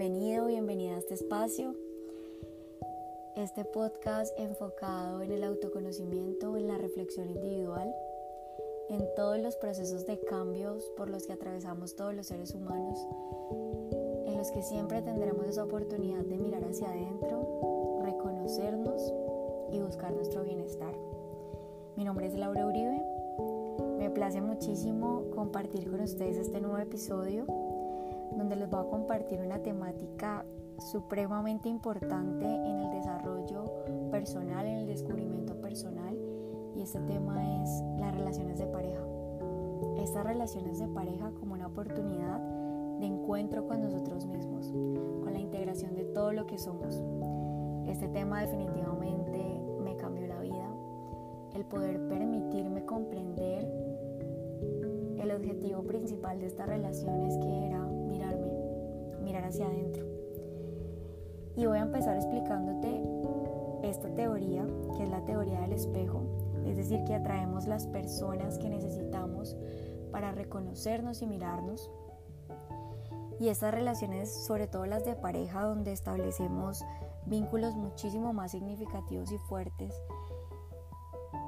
Bienvenido, bienvenida a este espacio. Este podcast enfocado en el autoconocimiento, en la reflexión individual, en todos los procesos de cambios por los que atravesamos todos los seres humanos, en los que siempre tendremos esa oportunidad de mirar hacia adentro, reconocernos y buscar nuestro bienestar. Mi nombre es Laura Uribe. Me place muchísimo compartir con ustedes este nuevo episodio donde les voy a compartir una temática supremamente importante en el desarrollo personal, en el descubrimiento personal y este tema es las relaciones de pareja. Estas relaciones de pareja como una oportunidad de encuentro con nosotros mismos, con la integración de todo lo que somos. Este tema definitivamente me cambió la vida, el poder permitirme comprender el objetivo principal de estas relaciones que era mirar hacia adentro. Y voy a empezar explicándote esta teoría, que es la teoría del espejo, es decir, que atraemos las personas que necesitamos para reconocernos y mirarnos. Y estas relaciones, sobre todo las de pareja, donde establecemos vínculos muchísimo más significativos y fuertes,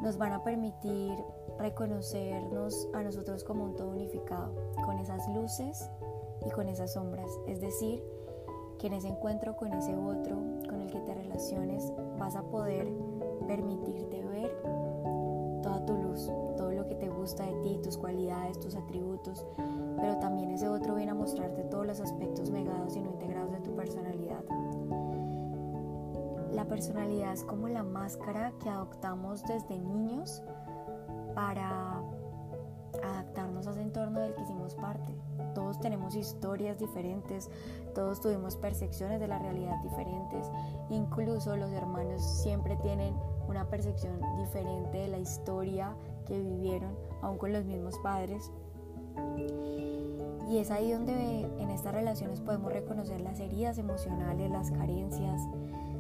nos van a permitir reconocernos a nosotros como un todo unificado, con esas luces y con esas sombras. Es decir, que en ese encuentro con ese otro con el que te relaciones vas a poder permitirte ver toda tu luz, todo lo que te gusta de ti, tus cualidades, tus atributos, pero también ese otro viene a mostrarte todos los aspectos negados y no integrados de tu personalidad. La personalidad es como la máscara que adoptamos desde niños para adaptarnos a ese entorno del que hicimos parte. Todos tenemos historias diferentes, todos tuvimos percepciones de la realidad diferentes, incluso los hermanos siempre tienen una percepción diferente de la historia que vivieron, aún con los mismos padres. Y es ahí donde en estas relaciones podemos reconocer las heridas emocionales, las carencias,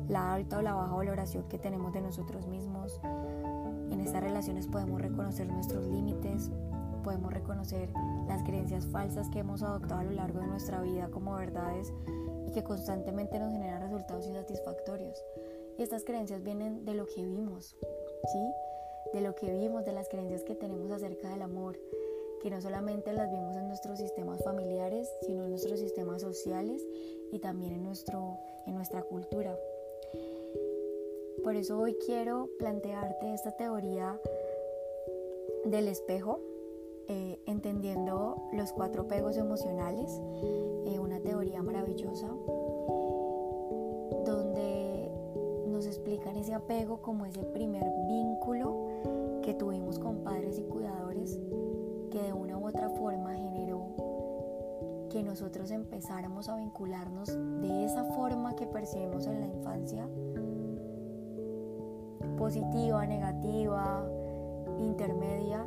la alta o la baja valoración que tenemos de nosotros mismos. En estas relaciones podemos reconocer nuestros límites, podemos reconocer las creencias falsas que hemos adoptado a lo largo de nuestra vida como verdades y que constantemente nos generan resultados insatisfactorios. Y estas creencias vienen de lo que vimos, ¿sí? De lo que vimos, de las creencias que tenemos acerca del amor, que no solamente las vimos en nuestros sistemas familiares, sino en nuestros sistemas sociales y también en, nuestro, en nuestra cultura. Por eso hoy quiero plantearte esta teoría del espejo eh, entendiendo los cuatro pegos emocionales, eh, una teoría maravillosa donde nos explican ese apego como ese primer vínculo que tuvimos con padres y cuidadores que de una u otra forma generó que nosotros empezáramos a vincularnos de esa forma que percibimos en la infancia, positiva, negativa, intermedia,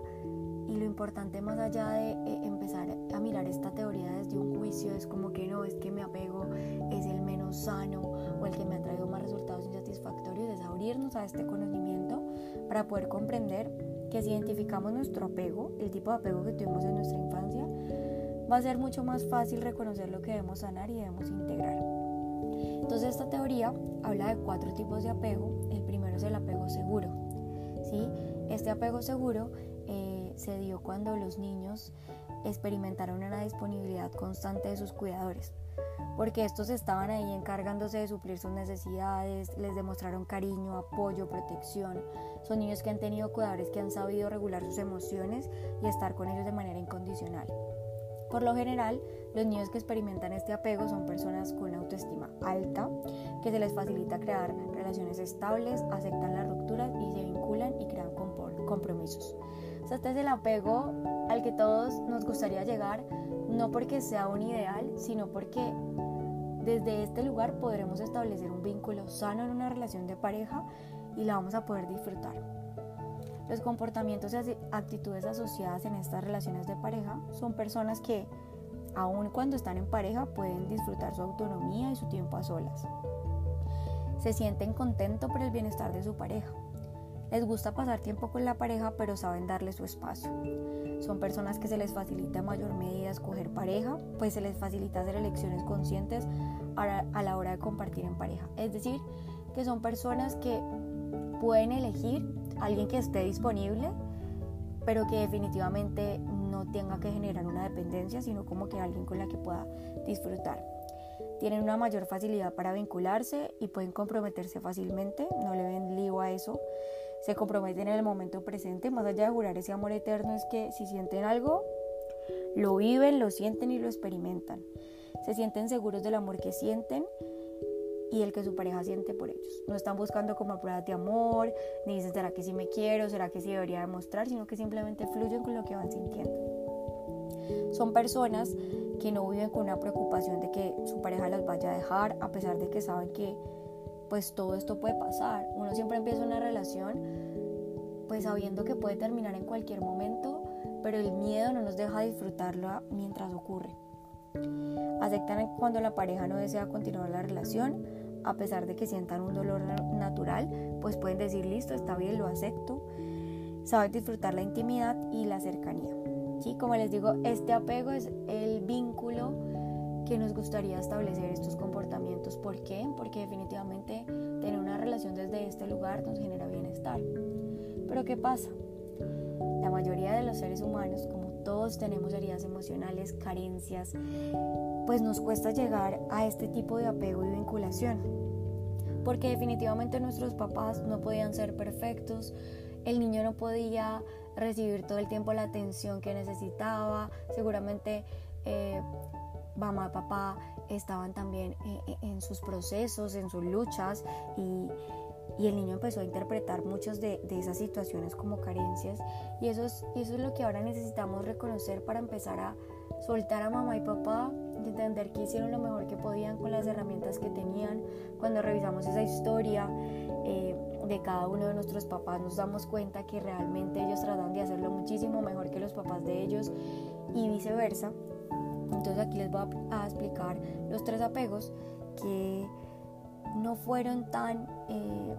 y lo importante más allá de eh, empezar a mirar esta teoría desde un juicio es como que no, es que mi apego es el menos sano o el que me ha traído más resultados insatisfactorios, es abrirnos a este conocimiento para poder comprender que si identificamos nuestro apego, el tipo de apego que tuvimos en nuestra infancia, va a ser mucho más fácil reconocer lo que debemos sanar y debemos integrar. Entonces esta teoría habla de cuatro tipos de apego. El primero es el apego seguro. ¿sí? Este apego seguro se dio cuando los niños experimentaron una disponibilidad constante de sus cuidadores, porque estos estaban ahí encargándose de suplir sus necesidades, les demostraron cariño, apoyo, protección. Son niños que han tenido cuidadores que han sabido regular sus emociones y estar con ellos de manera incondicional. Por lo general, los niños que experimentan este apego son personas con autoestima alta, que se les facilita crear relaciones estables, aceptan las rupturas y se vinculan y crean compromisos este es el apego al que todos nos gustaría llegar, no porque sea un ideal, sino porque desde este lugar podremos establecer un vínculo sano en una relación de pareja y la vamos a poder disfrutar. Los comportamientos y actitudes asociadas en estas relaciones de pareja son personas que, aun cuando están en pareja, pueden disfrutar su autonomía y su tiempo a solas. Se sienten contentos por el bienestar de su pareja Les gusta pasar tiempo con la pareja, pero saben darle su espacio. Son personas que se les facilita en mayor medida escoger pareja, pues se les facilita hacer elecciones conscientes a la hora de compartir en pareja. Es decir, que son personas que pueden elegir a alguien que esté disponible, pero que definitivamente no tenga que generar una dependencia, sino como que alguien con la que pueda disfrutar. Tienen una mayor facilidad para vincularse y pueden comprometerse fácilmente, no le ven lío a eso. Se comprometen en el momento presente, más allá de jurar ese amor eterno, es que si sienten algo, lo viven, lo sienten y lo experimentan. Se sienten seguros del amor que sienten y el que su pareja siente por ellos. No están buscando como pruebas de amor, ni dicen, ¿será que sí me quiero? ¿Será que sí debería demostrar? Sino que simplemente fluyen con lo que van sintiendo. Son personas que no viven con una preocupación de que su pareja las vaya a dejar, a pesar de que saben que pues todo esto puede pasar. Uno siempre empieza una relación pues sabiendo que puede terminar en cualquier momento, pero el miedo no nos deja disfrutarlo mientras ocurre. Aceptan cuando la pareja no desea continuar la relación, a pesar de que sientan un dolor natural, pues pueden decir, listo, está bien, lo acepto. Saben disfrutar la intimidad y la cercanía. ¿Sí? Como les digo, este apego es el vínculo que nos gustaría establecer estos comportamientos. ¿Por qué? Porque definitivamente tener una relación desde este lugar nos genera bienestar. Pero ¿qué pasa? La mayoría de los seres humanos, como todos tenemos heridas emocionales, carencias, pues nos cuesta llegar a este tipo de apego y vinculación. Porque definitivamente nuestros papás no podían ser perfectos, el niño no podía recibir todo el tiempo la atención que necesitaba, seguramente eh, mamá, papá estaban también en sus procesos, en sus luchas y y el niño empezó a interpretar muchas de, esas situaciones como carencias y eso, es, eso es lo que ahora necesitamos reconocer para empezar a soltar a mamá y papá y entender que hicieron lo mejor que podían con las herramientas que tenían. Cuando revisamos esa historia eh, de cada uno de nuestros papás nos damos cuenta que realmente ellos tratan de hacerlo muchísimo mejor que los papás de ellos y viceversa. Entonces aquí les voy a, explicar los tres apegos que no fueron tan, eh,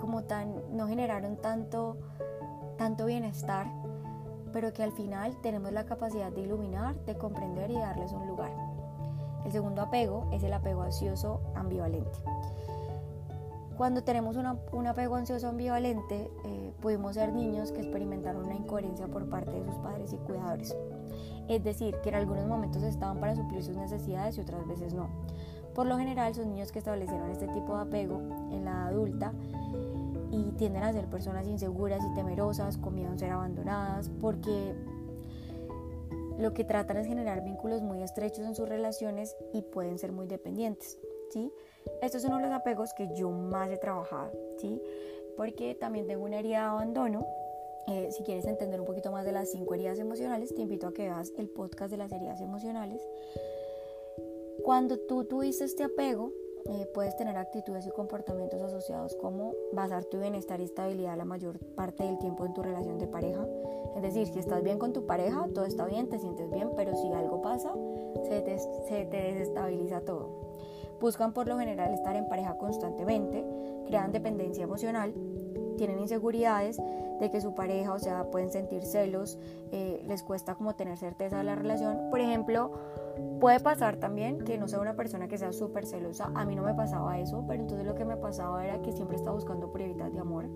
como tan, no generaron tanto, tanto bienestar, pero que al final tenemos la capacidad de iluminar, de comprender y darles un lugar. El segundo apego es el apego ansioso ambivalente. Cuando tenemos un apego ansioso ambivalente, eh, pudimos ser niños que experimentaron una incoherencia por parte de sus padres y cuidadores. Es decir, que en algunos momentos estaban para suplir sus necesidades y otras veces no. Por lo general son niños que establecieron este tipo de apego en la adulta y tienden a ser personas inseguras y temerosas, con a ser abandonadas, porque lo que tratan es generar vínculos muy estrechos en sus relaciones y pueden ser muy dependientes. ¿sí? Estos son los apegos que yo más he trabajado, ¿sí? porque también tengo una herida de abandono. Eh, si quieres entender un poquito más de las cinco heridas emocionales, te invito a que veas el podcast de las heridas emocionales. Cuando tú tuviste este apego, eh, puedes tener actitudes y comportamientos asociados como basar tu bienestar y estabilidad la mayor parte del tiempo en tu relación de pareja. Es decir, si estás bien con tu pareja, todo está bien, te sientes bien, pero si algo pasa, se te, se te desestabiliza todo. Buscan por lo general estar en pareja constantemente, crean dependencia emocional, tienen inseguridades de que su pareja, o sea, pueden sentir celos, eh, les cuesta como tener certeza de la relación. Por ejemplo, puede pasar también que no sea una persona que sea súper celosa. A mí no me pasaba eso, pero entonces lo que me pasaba era que siempre estaba buscando pruebas de amor.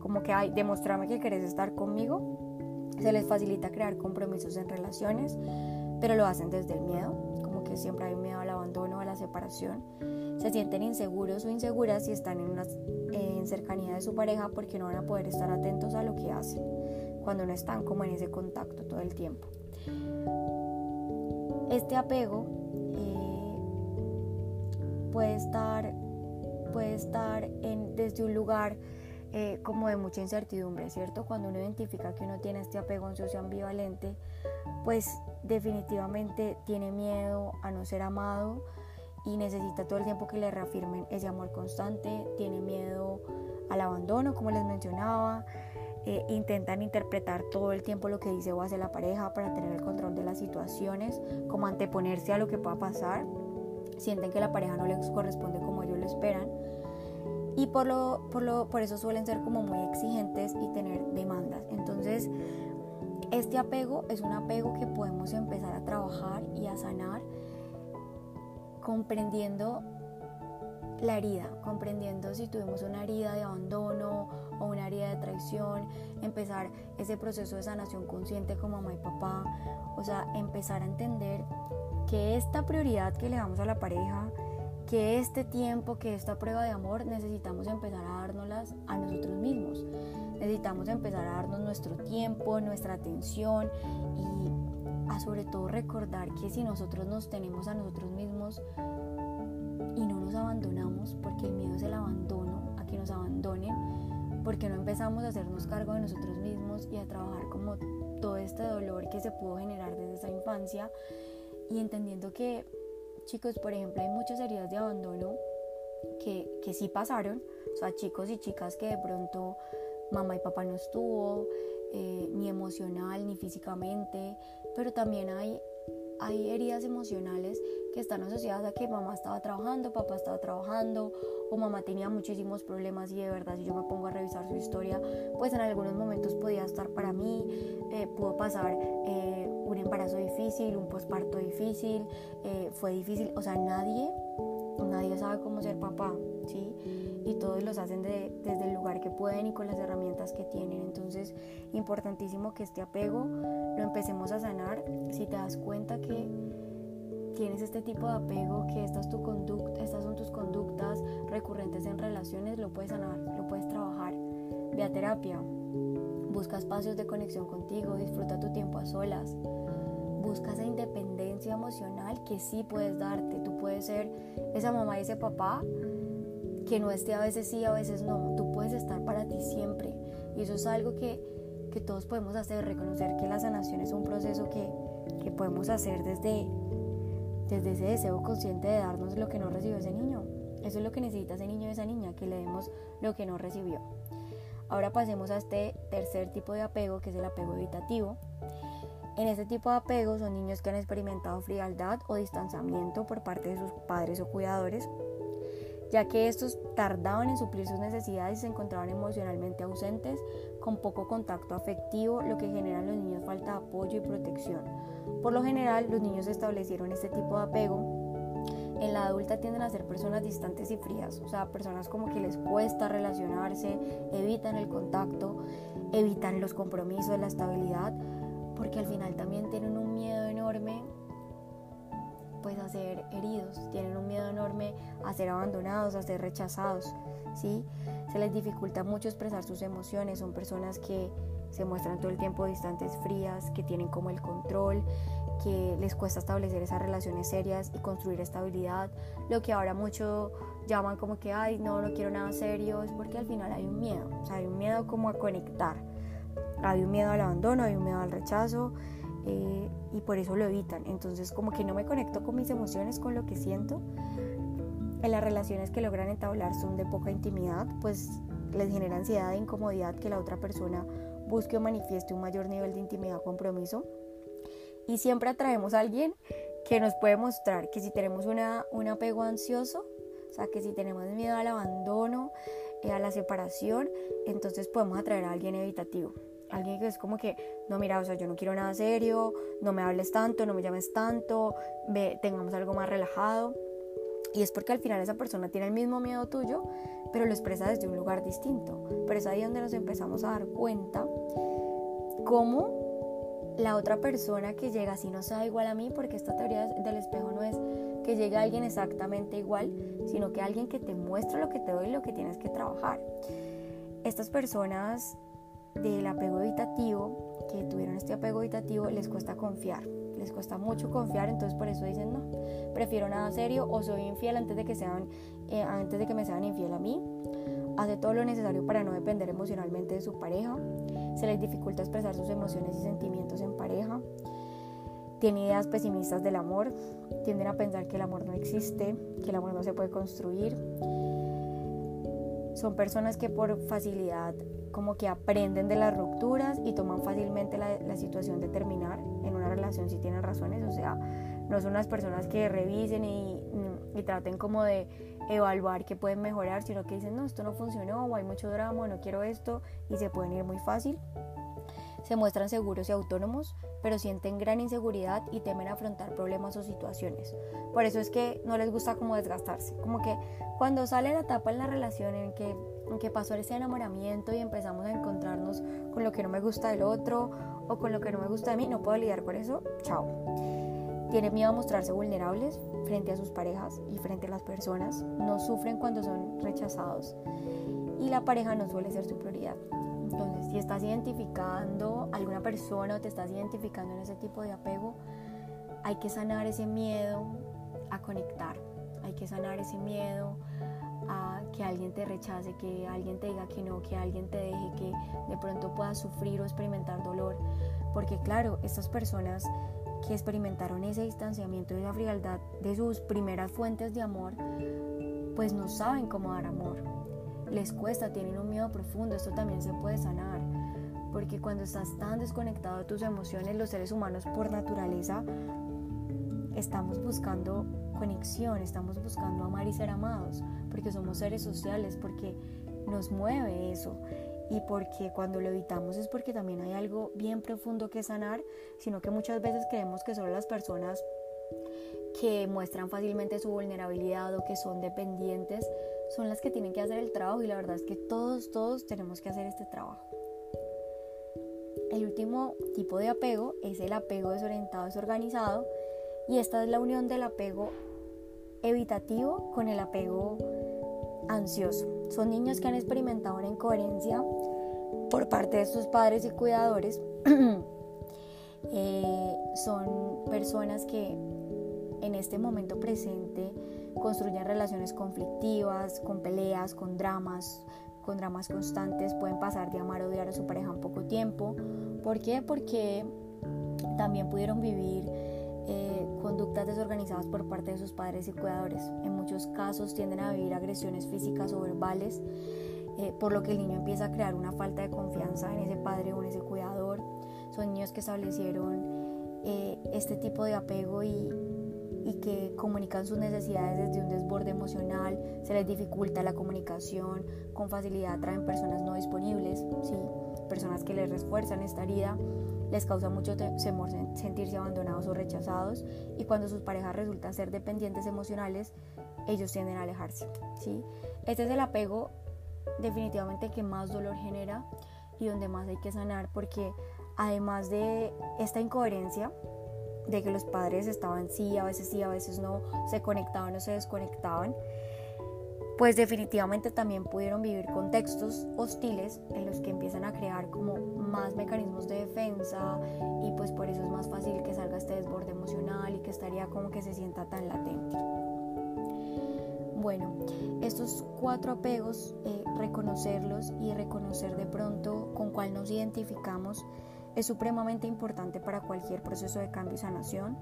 Como que, hay, demostrarme que querés estar conmigo. Se les facilita crear compromisos en relaciones, pero lo hacen desde el miedo. Que siempre hay miedo al abandono, a la separación se sienten inseguros o inseguras si están en, una, en cercanía de su pareja porque no van a poder estar atentos a lo que hacen cuando no están como en ese contacto todo el tiempo. Este apego eh, puede estar, puede estar en, desde un lugar eh, como de mucha incertidumbre, ¿cierto? Cuando uno identifica que uno tiene este apego ansioso ambivalente, pues definitivamente tiene miedo a no ser amado, y necesita todo el tiempo que le reafirmen ese amor constante, tiene miedo al abandono, como les mencionaba, eh, intentan interpretar todo el tiempo lo que dice o hace la pareja para tener el control de las situaciones, como anteponerse a lo que pueda pasar, sienten que la pareja no les corresponde como ellos lo esperan, y por, lo, por, lo, por eso suelen ser como muy exigentes y tener demandas. Entonces, este apego es un apego que podemos empezar a trabajar y a sanar comprendiendo la herida, comprendiendo si tuvimos una herida de abandono o una herida de traición, empezar ese proceso de sanación consciente con mamá y papá, o sea, empezar a entender que esta prioridad que le damos a la pareja, que este tiempo, que esta prueba de amor, necesitamos empezar a dárnoslas a nosotros mismos. Necesitamos empezar a darnos nuestro tiempo, nuestra atención y a sobre todo recordar que si nosotros nos tenemos a nosotros mismos y no nos abandonamos, porque el miedo es el abandono, a que nos abandonen, porque no empezamos a hacernos cargo de nosotros mismos y a trabajar como todo este dolor que se pudo generar desde esa infancia y entendiendo que chicos, por ejemplo, hay muchas heridas de abandono que, que sí pasaron, o sea, chicos y chicas que de pronto mamá y papá no estuvo, eh, ni emocional ni físicamente, pero también hay, hay heridas emocionales que están asociadas a que mamá estaba trabajando, papá estaba trabajando o mamá tenía muchísimos problemas y de verdad si yo me pongo a revisar su historia, pues en algunos momentos podía estar para mí, eh, pudo pasar eh, un embarazo difícil, un posparto difícil, fue difícil, o sea, nadie, nadie sabe cómo ser papá, ¿sí? Y todos los hacen desde el lugar que pueden y con las herramientas que tienen. Entonces, importantísimo que este apego lo empecemos a sanar. Si te das cuenta que tienes este tipo de apego, que esta tu conducta, estas son tus conductas recurrentes en relaciones, lo puedes sanar, lo puedes trabajar. Ve a terapia, busca espacios de conexión contigo, disfruta tu tiempo a solas, busca esa independencia emocional que sí puedes darte. Tú puedes ser esa mamá y ese papá que no esté a veces sí, a veces no. Tú puedes estar para ti siempre. Y eso es algo que, que todos podemos hacer, reconocer que la sanación es un proceso que, que podemos hacer desde, desde ese deseo consciente de darnos lo que no recibió ese niño. Eso es lo que necesita ese niño y esa niña, que le demos lo que no recibió. Ahora pasemos a este tercer tipo de apego, que es el apego evitativo. En este tipo de apego son niños que han experimentado frialdad o distanciamiento por parte de sus padres o cuidadores, ya que estos tardaban en suplir sus necesidades y se encontraban emocionalmente ausentes, con poco contacto afectivo, lo que genera en los niños falta de apoyo y protección. Por lo general, los niños establecieron este tipo de apego en la adulta tienden a ser personas distantes y frías, o sea, personas como que les cuesta relacionarse, evitan el contacto, evitan los compromisos, la estabilidad, porque al final también tienen un miedo enorme pues a ser heridos, tienen a ser abandonados, a ser rechazados, ¿sí? Se les dificulta mucho expresar sus emociones, son personas que se muestran todo el tiempo distantes, frías, que tienen como el control, que les cuesta establecer esas relaciones serias y construir estabilidad, lo que ahora mucho llaman como que, ay, no, no quiero nada serio, es porque al final hay un miedo, o sea, hay un miedo como a conectar, hay un miedo al abandono, hay un miedo al rechazo eh, y por eso lo evitan, entonces como que no me conecto con mis emociones, con lo que siento, en las relaciones que logran entablar son de poca intimidad, pues les genera ansiedad e incomodidad que la otra persona busque o manifieste un mayor nivel de intimidad o compromiso y siempre atraemos a alguien que nos puede mostrar que si tenemos una, un apego ansioso, o sea, que si tenemos miedo al abandono, eh, a la separación, entonces podemos atraer a alguien evitativo. Alguien que es como que, no, mira, o sea, yo no quiero nada serio, no me hables tanto, no me llames tanto, ve, tengamos algo más relajado. Y es porque al final esa persona tiene el mismo miedo tuyo, pero lo expresa desde un lugar distinto. Pero es ahí donde nos empezamos a dar cuenta cómo la otra persona que llega si no sea igual a mí, porque esta teoría del espejo no es que llegue alguien exactamente igual, sino que alguien que te muestra lo que te doy y lo que tienes que trabajar. Estas personas del apego evitativo, que tuvieron este apego evitativo, les cuesta confiar, les cuesta mucho confiar, entonces por eso dicen no, prefiero nada serio o soy infiel antes de que sean, eh, antes de que me sean infiel a mí hace todo lo necesario para no depender emocionalmente de su pareja, se les dificulta expresar sus emociones y sentimientos en pareja, tiene ideas pesimistas del amor, tienden a pensar que el amor no existe, que el amor no se puede construir. Son personas que por facilidad como que aprenden de las rupturas y toman fácilmente la, la situación de terminar en una relación si tienen razones, o sea, no son unas personas que revisen y y traten como de evaluar qué pueden mejorar, sino que dicen, no, esto no funcionó o hay mucho drama o no quiero esto y se pueden ir muy fácil. Se muestran seguros y autónomos, pero sienten gran inseguridad y temen afrontar problemas o situaciones. Por eso es que no les gusta como desgastarse. Como que cuando sale la etapa en la relación en que, en que pasó ese enamoramiento y empezamos a encontrarnos con lo que no me gusta del otro o con lo que no me gusta de mí, no puedo lidiar con eso, chao. Tienen miedo a mostrarse vulnerables frente a sus parejas y frente a las personas. No sufren cuando son rechazados. Y la pareja no suele ser su prioridad. Entonces, si estás identificando alguna persona o te estás identificando en ese tipo de apego, hay que sanar ese miedo a conectar. Hay que sanar ese miedo a que alguien te rechace, que alguien te diga que no, que alguien te deje, que de pronto puedas sufrir o experimentar dolor. Porque claro, estas personas que experimentaron ese distanciamiento y esa frialdad de sus primeras fuentes de amor, pues no saben cómo dar amor. Les cuesta, tienen un miedo profundo, esto también se puede sanar. Porque cuando estás tan desconectado de tus emociones, los seres humanos por naturaleza estamos buscando conexión, estamos buscando amar y ser amados, porque somos seres sociales, porque nos mueve eso y porque cuando lo evitamos es porque también hay algo bien profundo que sanar, sino que muchas veces creemos que solo las personas que muestran fácilmente su vulnerabilidad o que son dependientes son las que tienen que hacer el trabajo y la verdad es que todos, todos tenemos que hacer este trabajo. El último tipo de apego es el apego desorientado, desorganizado y esta es la unión del apego evitativo con el apego ansioso. Son niños que han experimentado una incoherencia por parte de sus padres y cuidadores. Eh, son personas que en este momento presente construyen relaciones conflictivas, con peleas, con dramas, con dramas constantes, pueden pasar de amar o odiar a su pareja en poco tiempo. ¿Por qué? Porque también pudieron vivir eh, conductas desorganizadas por parte de sus padres y cuidadores. En muchos casos tienden a vivir agresiones físicas o verbales, eh, por lo que el niño empieza a crear una falta de confianza en ese padre o en ese cuidador. Son niños que establecieron eh, este tipo de apego y, y que comunican sus necesidades desde un desborde emocional, se les dificulta la comunicación, con facilidad traen personas no disponibles, ¿sí? personas que les refuerzan esta herida les causa mucho temor sentirse abandonados o rechazados y cuando sus parejas resultan ser dependientes emocionales, ellos tienden a alejarse. ¿sí? Este es el apego definitivamente que más dolor genera y donde más hay que sanar porque además de esta incoherencia, de que los padres estaban sí, a veces sí, a veces no, se conectaban o se desconectaban, pues definitivamente también pudieron vivir contextos hostiles en los que empiezan a crear como más mecanismos de defensa y pues por eso es más fácil que salga este desborde emocional y que estaría como que se sienta tan latente. Bueno, estos cuatro apegos, eh, reconocerlos y reconocer de pronto con cuál nos identificamos es supremamente importante para cualquier proceso de cambio y sanación.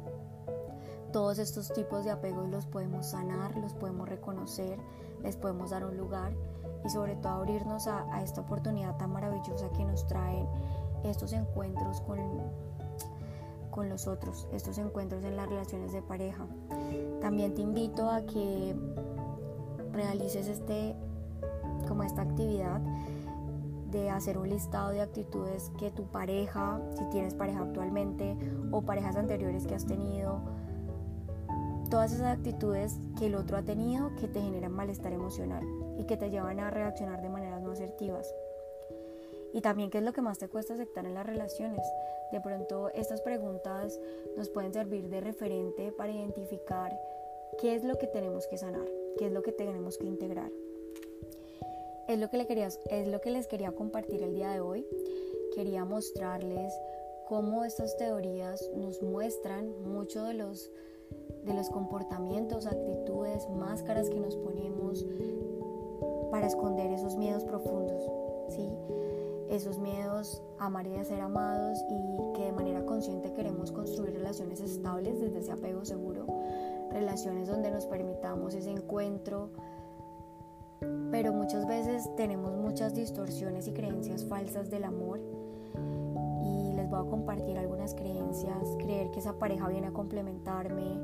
Todos estos tipos de apegos los podemos sanar, los podemos reconocer, les podemos dar un lugar y sobre todo abrirnos a, esta oportunidad tan maravillosa que nos traen estos encuentros con, con los otros, estos encuentros en las relaciones de pareja. También te invito a que realices este, como esta actividad de hacer un listado de actitudes que tu pareja, si tienes pareja actualmente o parejas anteriores que has tenido, todas esas actitudes que el otro ha tenido que te generan malestar emocional y que te llevan a reaccionar de maneras no asertivas. Y también qué es lo que más te cuesta aceptar en las relaciones. De pronto estas preguntas nos pueden servir de referente para identificar qué es lo que tenemos que sanar, qué es lo que tenemos que integrar. Es lo que, les quería compartir el día de hoy. Quería mostrarles cómo estas teorías nos muestran mucho de los de los comportamientos, actitudes, máscaras que nos ponemos para esconder esos miedos profundos, ¿sí? Esos miedos a amar y a ser amados y que de manera consciente queremos construir relaciones estables desde ese apego seguro, relaciones donde nos permitamos ese encuentro, pero muchas veces tenemos muchas distorsiones y creencias falsas del amor. Y les voy a compartir algunas creencias, creer que esa pareja viene a complementarme,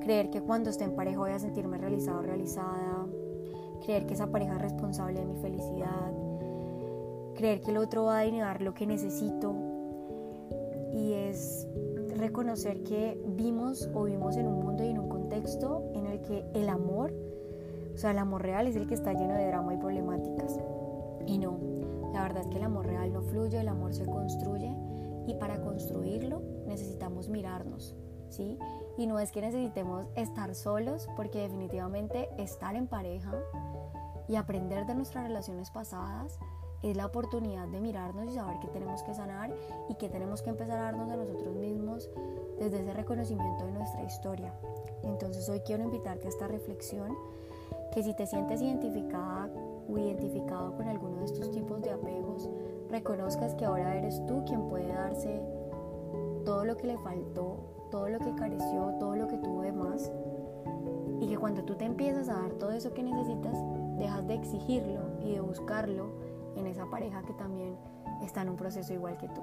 creer que cuando esté en pareja voy a sentirme realizado o realizada, creer que esa pareja es responsable de mi felicidad, creer que el otro va a dar lo que necesito. Y es reconocer que vimos o vivimos en un mundo y en un contexto en el que el amor, o sea, el amor real es el que está lleno de drama y problemáticas. Y no, la verdad es que el amor real no fluye, el amor se construye y para construirlo necesitamos mirarnos, ¿sí? Y no es que necesitemos estar solos, porque definitivamente estar en pareja y aprender de nuestras relaciones pasadas es la oportunidad de mirarnos y saber qué tenemos que sanar y qué tenemos que empezar a darnos a nosotros mismos desde ese reconocimiento de nuestra historia. Entonces hoy quiero invitarte a esta reflexión, que si te sientes identificada o identificado con alguno de estos tipos de apegos, reconozcas que ahora eres tú quien puede darse todo lo que le faltó, todo lo que careció, todo lo que tuvo de más. Y que cuando tú te empiezas a dar todo eso que necesitas, dejas de exigirlo y de buscarlo en esa pareja que también está en un proceso igual que tú.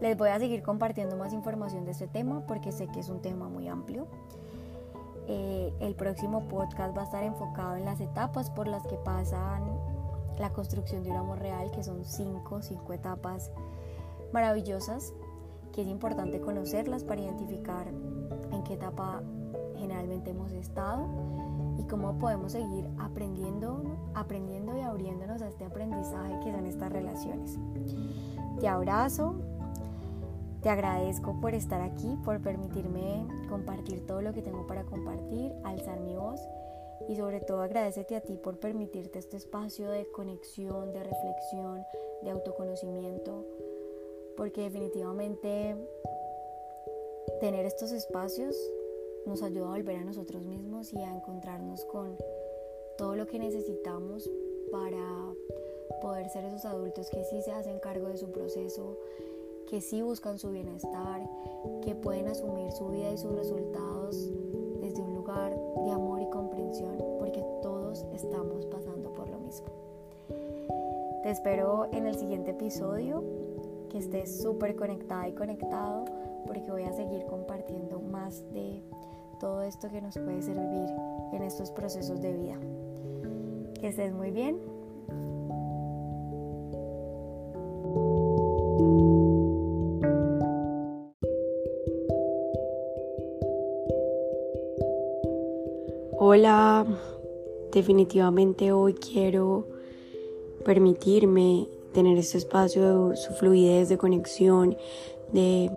Les voy a seguir compartiendo más información de este tema porque sé que es un tema muy amplio. Eh, el próximo podcast va a estar enfocado en las etapas por las que pasan la construcción de un amor real, que son cinco, cinco etapas maravillosas, que es importante conocerlas para identificar en qué etapa generalmente hemos estado y cómo podemos seguir aprendiendo, aprendiendo y abriéndonos a este aprendizaje que son estas relaciones. Te abrazo, te agradezco por estar aquí, por permitirme compartir todo lo que tengo para compartir, alzar mi voz y sobre todo agradecete a ti por permitirte este espacio de conexión, de reflexión, de autoconocimiento, porque definitivamente tener estos espacios nos ayuda a volver a nosotros mismos y a encontrarnos con todo lo que necesitamos para poder ser esos adultos que sí se hacen cargo de su proceso, que sí buscan su bienestar, que pueden asumir su vida y sus resultados desde un lugar de amor y comprensión, porque todos estamos pasando por lo mismo. Te espero en el siguiente episodio, que estés súper conectada y conectado, porque voy a seguir compartiendo más de todo esto que nos puede servir en estos procesos de vida. Que estés muy bien. Hola, definitivamente hoy quiero permitirme tener este espacio de su fluidez, de conexión, de